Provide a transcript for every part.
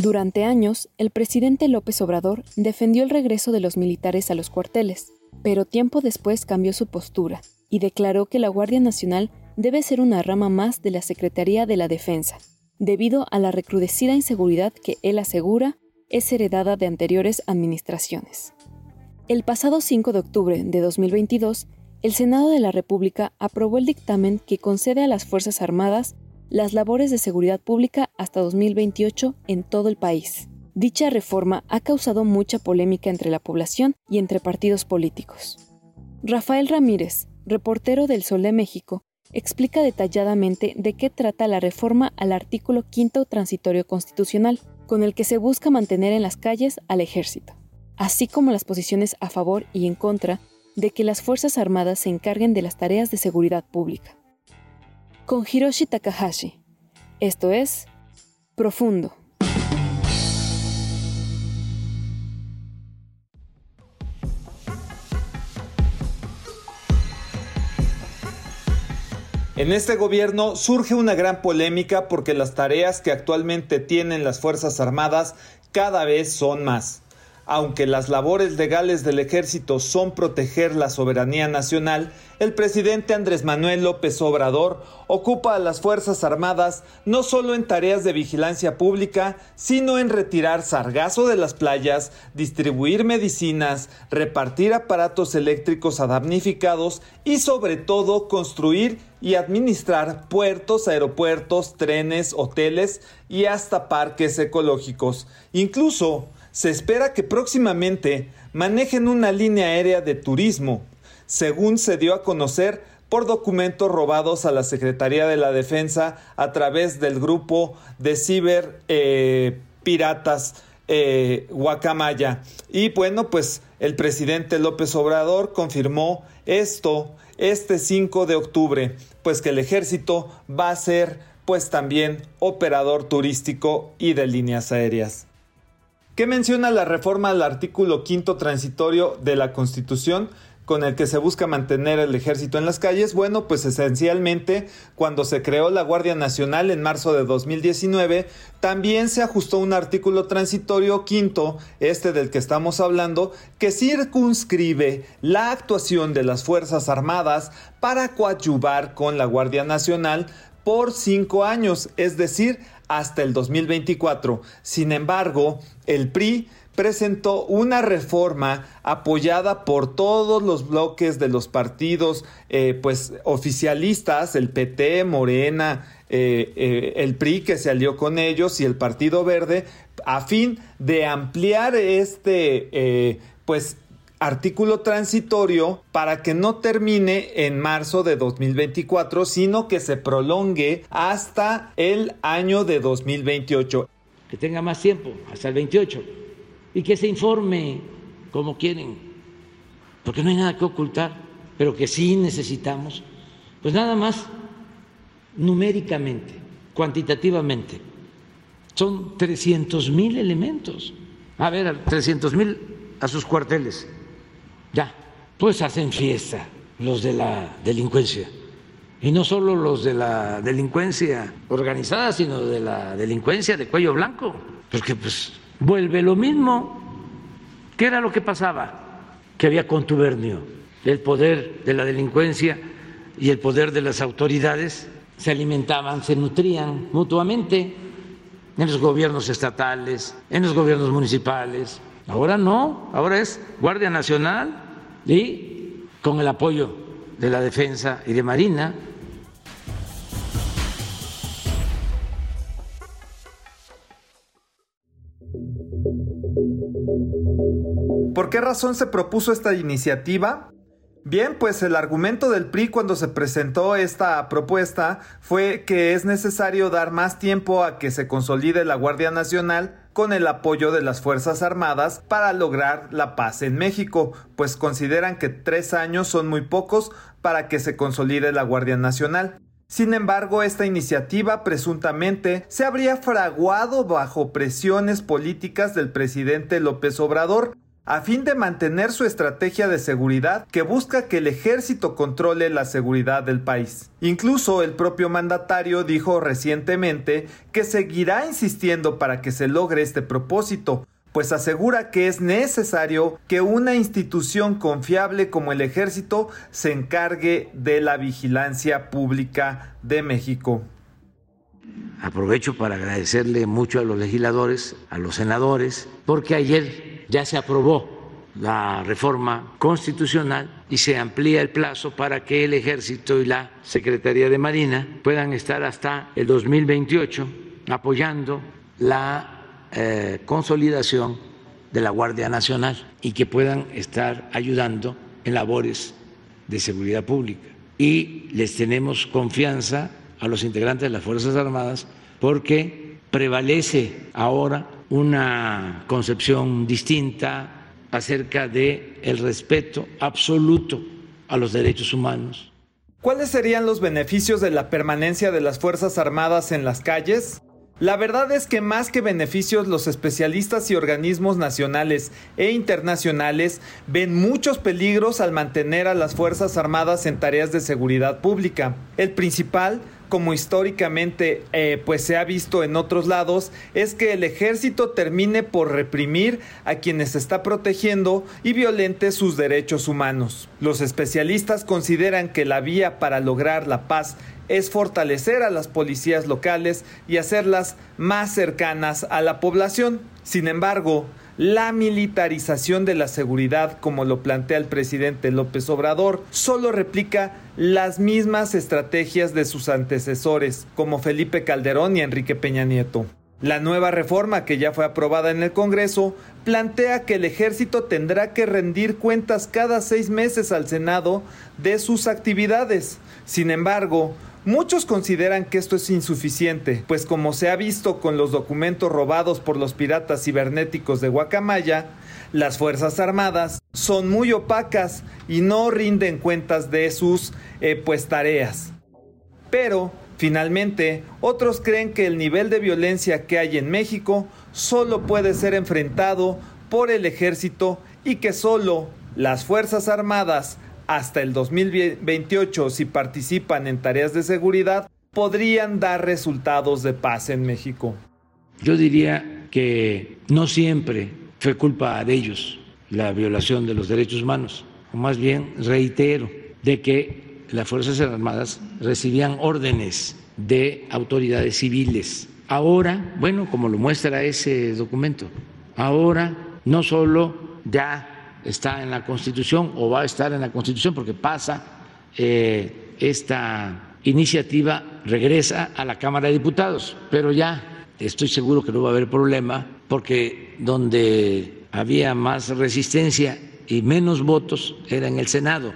Durante años, el presidente López Obrador defendió el regreso de los militares a los cuarteles, pero tiempo después cambió su postura y declaró que la Guardia Nacional debe ser una rama más de la Secretaría de la Defensa, debido a la recrudecida inseguridad que él asegura es heredada de anteriores administraciones. El pasado 5 de octubre de 2022, el Senado de la República aprobó el dictamen que concede a las Fuerzas Armadas las labores de seguridad pública hasta 2028 en todo el país. Dicha reforma ha causado mucha polémica entre la población y entre partidos políticos. Rafael Ramírez, reportero del Sol de México, explica detalladamente de qué trata la reforma al artículo quinto transitorio constitucional, con el que se busca mantener en las calles al ejército, así como las posiciones a favor y en contra de que las Fuerzas Armadas se encarguen de las tareas de seguridad pública con Hiroshi Takahashi. Esto es Profundo. En este gobierno surge una gran polémica porque las tareas que actualmente tienen las Fuerzas Armadas cada vez son más aunque las labores legales del ejército son proteger la soberanía nacional, el presidente Andrés Manuel López Obrador ocupa a las Fuerzas Armadas no solo en tareas de vigilancia pública, sino en retirar sargazo de las playas, distribuir medicinas, repartir aparatos eléctricos a y sobre todo construir y administrar puertos, aeropuertos, trenes, hoteles y hasta parques ecológicos. Incluso se espera que próximamente manejen una línea aérea de turismo, según se dio a conocer por documentos robados a la Secretaría de la Defensa a través del grupo de ciber eh, piratas eh, Guacamaya. Y bueno, pues el presidente López Obrador confirmó esto este 5 de octubre, pues que el ejército va a ser pues también operador turístico y de líneas aéreas. ¿Qué menciona la reforma al artículo quinto transitorio de la Constitución? con el que se busca mantener el ejército en las calles? Bueno, pues esencialmente cuando se creó la Guardia Nacional en marzo de 2019, también se ajustó un artículo transitorio quinto, este del que estamos hablando, que circunscribe la actuación de las Fuerzas Armadas para coadyuvar con la Guardia Nacional por cinco años, es decir, hasta el 2024. Sin embargo, el PRI presentó una reforma apoyada por todos los bloques de los partidos eh, pues oficialistas, el PT, Morena, eh, eh, el PRI que se alió con ellos y el Partido Verde a fin de ampliar este pues artículo transitorio para que no termine en marzo de 2024, sino que se prolongue hasta el año de 2028. Que tenga más tiempo, hasta el 28, y que se informe como quieren, porque no hay nada que ocultar, pero que sí necesitamos, pues nada más numéricamente, cuantitativamente, son 300 mil elementos. A ver, 300 mil a sus cuarteles ya, pues hacen fiesta los de la delincuencia. Y no solo los de la delincuencia organizada, sino de la delincuencia de cuello blanco. Porque pues vuelve lo mismo. ¿Qué era lo que pasaba? Que había contubernio. El poder de la delincuencia y el poder de las autoridades se alimentaban, se nutrían mutuamente en los gobiernos estatales, en los gobiernos municipales, Ahora no, ahora es Guardia Nacional y con el apoyo de la Defensa y de Marina. ¿Por qué razón se propuso esta iniciativa? Bien, pues el argumento del PRI cuando se presentó esta propuesta fue que es necesario dar más tiempo a que se consolide la Guardia Nacional con el apoyo de las Fuerzas Armadas para lograr la paz en México, pues consideran que tres años son muy pocos para que se consolide la Guardia Nacional. Sin embargo, esta iniciativa presuntamente se habría fraguado bajo presiones políticas del presidente López Obrador, a fin de mantener su estrategia de seguridad que busca que el ejército controle la seguridad del país. Incluso el propio mandatario dijo recientemente que seguirá insistiendo para que se logre este propósito, pues asegura que es necesario que una institución confiable como el ejército se encargue de la vigilancia pública de México. Aprovecho para agradecerle mucho a los legisladores, a los senadores, porque ayer ya se aprobó la reforma constitucional y se amplía el plazo para que el Ejército y la Secretaría de Marina puedan estar hasta el 2028 apoyando la eh, consolidación de la Guardia Nacional y que puedan estar ayudando en labores de seguridad pública. Y les tenemos confianza a los integrantes de las Fuerzas Armadas porque prevalece ahora una concepción distinta acerca de el respeto absoluto a los derechos humanos. ¿Cuáles serían los beneficios de la permanencia de las Fuerzas Armadas en las calles? La verdad es que más que beneficios, los especialistas y organismos nacionales e internacionales ven muchos peligros al mantener a las Fuerzas Armadas en tareas de seguridad pública. El principal como históricamente eh, pues se ha visto en otros lados, es que el ejército termine por reprimir a quienes está protegiendo y violente sus derechos humanos. Los especialistas consideran que la vía para lograr la paz es fortalecer a las policías locales y hacerlas más cercanas a la población. Sin embargo, la militarización de la seguridad, como lo plantea el presidente López Obrador, solo replica las mismas estrategias de sus antecesores, como Felipe Calderón y Enrique Peña Nieto. La nueva reforma que ya fue aprobada en el Congreso plantea que el ejército tendrá que rendir cuentas cada seis meses al Senado de sus actividades. Sin embargo, Muchos consideran que esto es insuficiente, pues como se ha visto con los documentos robados por los piratas cibernéticos de Guacamaya, las Fuerzas Armadas son muy opacas y no rinden cuentas de sus eh, pues tareas. Pero, finalmente, otros creen que el nivel de violencia que hay en México solo puede ser enfrentado por el ejército y que solo las Fuerzas Armadas hasta el 2028 si participan en tareas de seguridad podrían dar resultados de paz en México. Yo diría que no siempre fue culpa de ellos la violación de los derechos humanos, o más bien reitero de que las Fuerzas Armadas recibían órdenes de autoridades civiles. Ahora, bueno, como lo muestra ese documento, ahora no solo ya está en la Constitución o va a estar en la Constitución porque pasa eh, esta iniciativa, regresa a la Cámara de Diputados, pero ya estoy seguro que no va a haber problema porque donde había más resistencia y menos votos era en el Senado.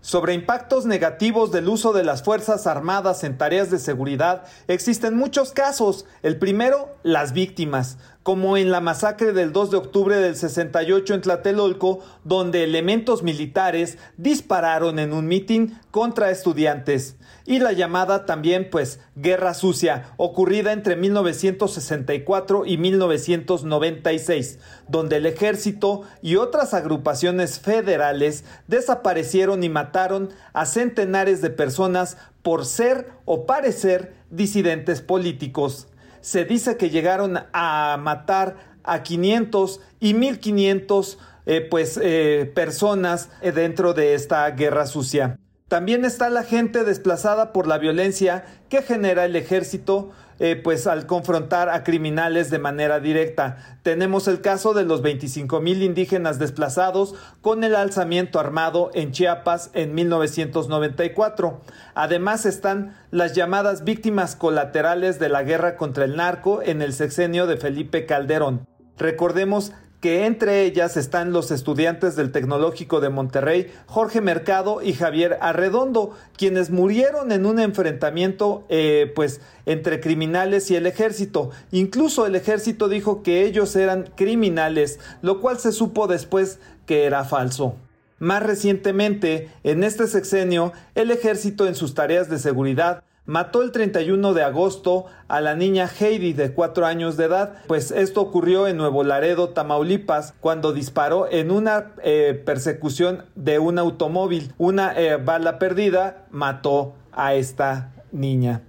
Sobre impactos negativos del uso de las Fuerzas Armadas en tareas de seguridad, existen muchos casos. El primero, las víctimas como en la masacre del 2 de octubre del 68 en Tlatelolco, donde elementos militares dispararon en un mitin contra estudiantes, y la llamada también pues Guerra Sucia, ocurrida entre 1964 y 1996, donde el ejército y otras agrupaciones federales desaparecieron y mataron a centenares de personas por ser o parecer disidentes políticos se dice que llegaron a matar a 500 y 1500 eh, pues, eh, personas eh, dentro de esta guerra sucia. También está la gente desplazada por la violencia que genera el ejército, eh, pues al confrontar a criminales de manera directa. Tenemos el caso de los 25 mil indígenas desplazados con el alzamiento armado en Chiapas en 1994. Además están las llamadas víctimas colaterales de la guerra contra el narco en el sexenio de Felipe Calderón. Recordemos que entre ellas están los estudiantes del Tecnológico de Monterrey, Jorge Mercado y Javier Arredondo, quienes murieron en un enfrentamiento eh, pues entre criminales y el ejército. Incluso el ejército dijo que ellos eran criminales, lo cual se supo después que era falso. Más recientemente, en este sexenio, el ejército en sus tareas de seguridad mató el 31 de agosto a la niña Heidi de 4 años de edad, pues esto ocurrió en Nuevo Laredo, Tamaulipas, cuando disparó en una eh, persecución de un automóvil. Una eh, bala perdida mató a esta niña.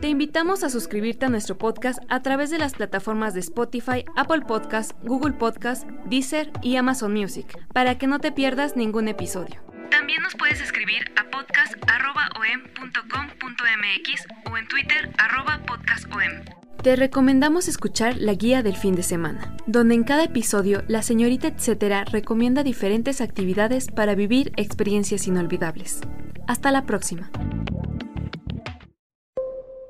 Te invitamos a suscribirte a nuestro podcast a través de las plataformas de Spotify, Apple Podcast, Google Podcast, Deezer y Amazon Music, para que no te pierdas ningún episodio. También nos puedes escribir a podcast.om.com.mx o en Twitter podcastom. Te recomendamos escuchar la guía del fin de semana, donde en cada episodio la señorita etcétera recomienda diferentes actividades para vivir experiencias inolvidables. Hasta la próxima.